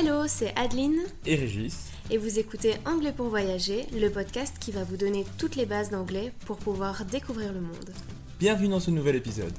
Hello, c'est Adeline et Régis. et vous écoutez Anglais pour voyager, le podcast qui va vous donner toutes les bases d'anglais pour pouvoir découvrir le monde. Bienvenue dans ce nouvel épisode.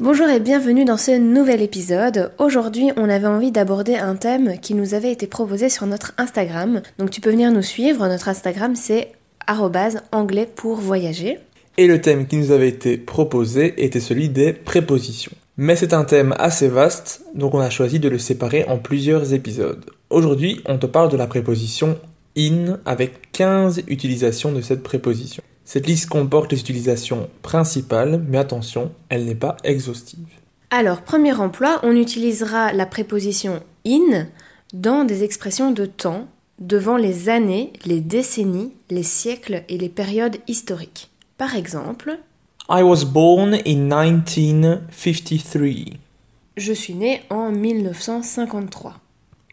Bonjour et bienvenue dans ce nouvel épisode. Aujourd'hui, on avait envie d'aborder un thème qui nous avait été proposé sur notre Instagram. Donc tu peux venir nous suivre, notre Instagram c'est arrobase anglais pour voyager. Et le thème qui nous avait été proposé était celui des prépositions. Mais c'est un thème assez vaste, donc on a choisi de le séparer en plusieurs épisodes. Aujourd'hui, on te parle de la préposition in avec 15 utilisations de cette préposition. Cette liste comporte les utilisations principales, mais attention, elle n'est pas exhaustive. Alors, premier emploi, on utilisera la préposition in dans des expressions de temps devant les années, les décennies, les siècles et les périodes historiques. Par exemple, I was born in 1953. je suis né en 1953.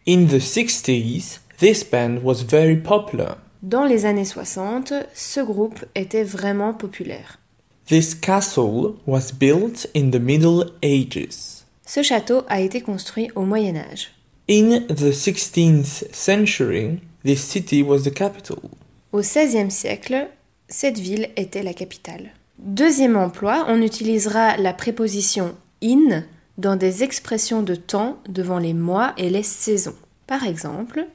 In the 60s, this band was very popular. Dans les années 60, ce groupe était vraiment populaire. This castle was built in the Middle Ages. Ce château a été construit au Moyen Âge. In the 16th century, this city was the capital. Au XVIe siècle, cette ville était la capitale. Deuxième emploi, on utilisera la préposition in dans des expressions de temps devant les mois et les saisons. Par exemple,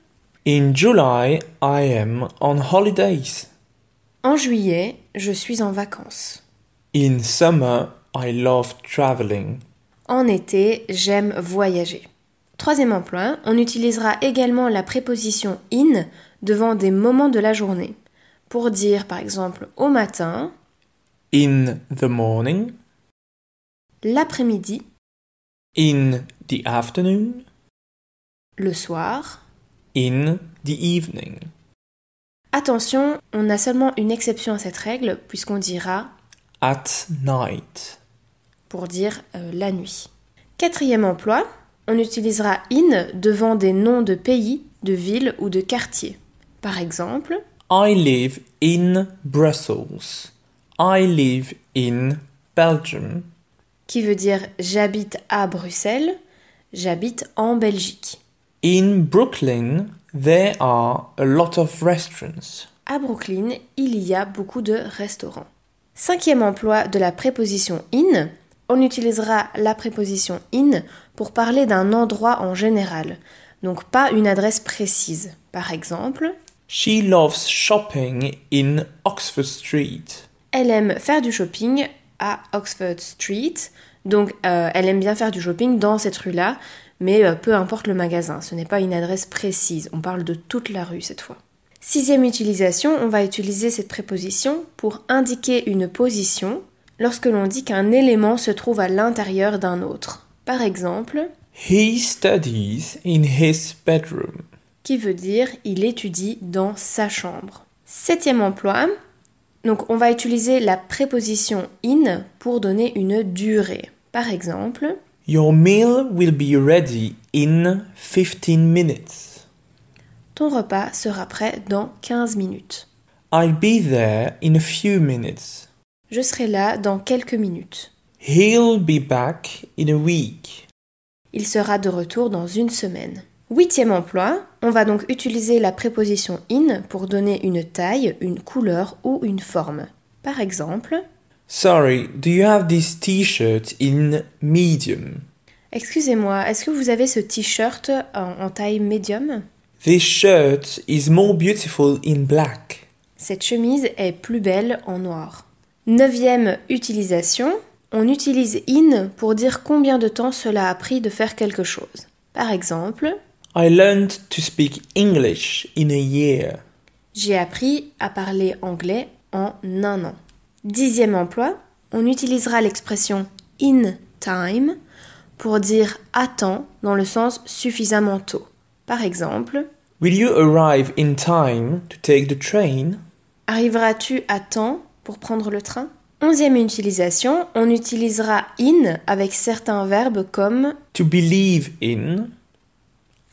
In July, I am on holidays. en juillet, je suis en vacances. In summer, I love traveling. En été, j'aime voyager. Troisième emploi, on utilisera également la préposition in devant des moments de la journée. Pour dire par exemple au matin, In the morning, l'après-midi, in the afternoon, le soir. in the evening. Attention, on a seulement une exception à cette règle puisqu'on dira At night. pour dire euh, la nuit. Quatrième emploi, on utilisera in devant des noms de pays, de villes ou de quartiers. Par exemple, I live in Brussels. I live in Belgium. qui veut dire j'habite à Bruxelles, j'habite en Belgique. In Brooklyn, there are a lot of restaurants. À Brooklyn, il y a beaucoup de restaurants. Cinquième emploi de la préposition in, on utilisera la préposition in pour parler d'un endroit en général, donc pas une adresse précise. Par exemple, She loves shopping in Oxford Street. elle aime faire du shopping à Oxford Street, donc euh, elle aime bien faire du shopping dans cette rue-là, mais euh, peu importe le magasin, ce n'est pas une adresse précise, on parle de toute la rue cette fois. Sixième utilisation, on va utiliser cette préposition pour indiquer une position lorsque l'on dit qu'un élément se trouve à l'intérieur d'un autre. Par exemple, He studies in his bedroom. Qui veut dire il étudie dans sa chambre. Septième emploi. Donc on va utiliser la préposition in pour donner une durée. Par exemple, Your meal will be ready in 15 minutes. ton repas sera prêt dans 15 minutes. I'll be there in a few minutes. Je serai là dans quelques minutes. He'll be back in a week. Il sera de retour dans une semaine. Huitième emploi, on va donc utiliser la préposition in pour donner une taille, une couleur ou une forme. Par exemple, Sorry, do you have this t-shirt in medium? Excusez-moi, est-ce que vous avez ce t-shirt en, en taille médium? This shirt is more beautiful in black. Cette chemise est plus belle en noir. Neuvième utilisation, on utilise in pour dire combien de temps cela a pris de faire quelque chose. Par exemple, I learned to speak English in a year. j'ai appris à parler anglais en un an. Dixième emploi, on utilisera l'expression in time pour dire à temps dans le sens suffisamment tôt. Par exemple, Will you arrive in time to take the train? Arriveras-tu à temps pour prendre le train? Onzième utilisation, on utilisera in avec certains verbes comme To believe in.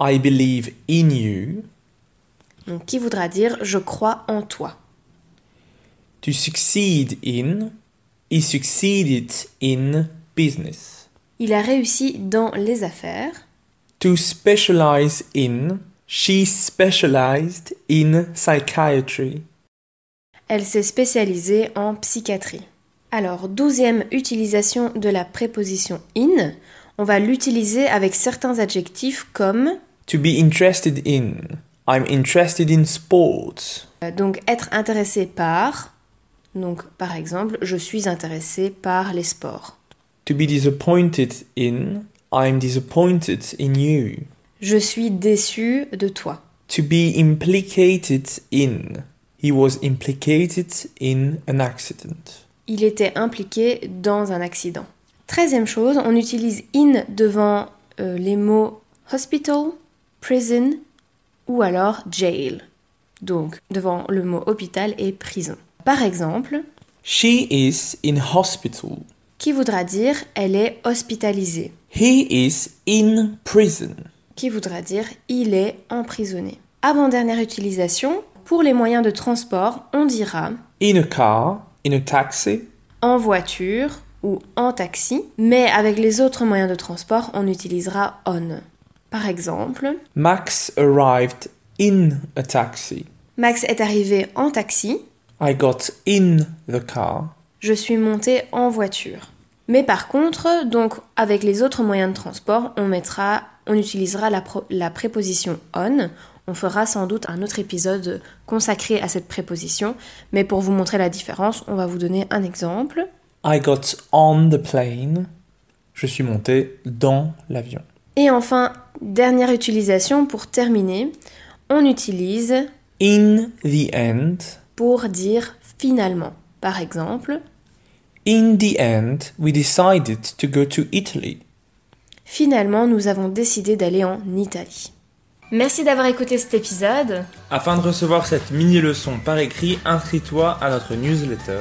I believe in you. donc, qui voudra dire je crois en toi. To succeed in. He succeeded in business. Il a réussi dans les affaires. To specialize in. She specialized in psychiatry. Elle s'est spécialisée en psychiatrie. Alors, douzième utilisation de la préposition in, on va l'utiliser avec certains adjectifs comme To be interested in. I'm interested in sports. euh, donc être intéressé par. Donc, par exemple, je suis intéressé par les sports. To be disappointed in. I'm disappointed in you. Je suis déçu de toi. To be implicated in. He was implicated in an accident. Il était impliqué dans un accident. Treizième chose, on utilise in devant euh, les mots hospital, prison ou alors jail. Donc devant le mot hôpital et prison. Par exemple, She is in hospital. qui voudra dire elle est hospitalisée? He is in prison. Qui voudra dire il est emprisonné? Avant-dernière utilisation, pour les moyens de transport, on dira In a car. In a taxi. en voiture ou en taxi, mais avec les autres moyens de transport, on utilisera on. Par exemple, Max arrived in a taxi. Max est arrivé en taxi, I got in the car. je suis monté en voiture. Mais par contre, donc avec les autres moyens de transport, on mettra, on utilisera la, pro- la préposition on. On fera sans doute un autre épisode consacré à cette préposition, mais pour vous montrer la différence, on va vous donner un exemple. I got on the plane. Je suis monté dans l'avion. Et enfin, dernière utilisation pour terminer, on utilise In the end. pour dire finalement. Par exemple, In the end, we decided to go to Italy. finalement nous avons décidé d'aller en Italie. Merci d'avoir écouté cet épisode. Afin de recevoir cette mini-leçon par écrit, inscris-toi à notre newsletter.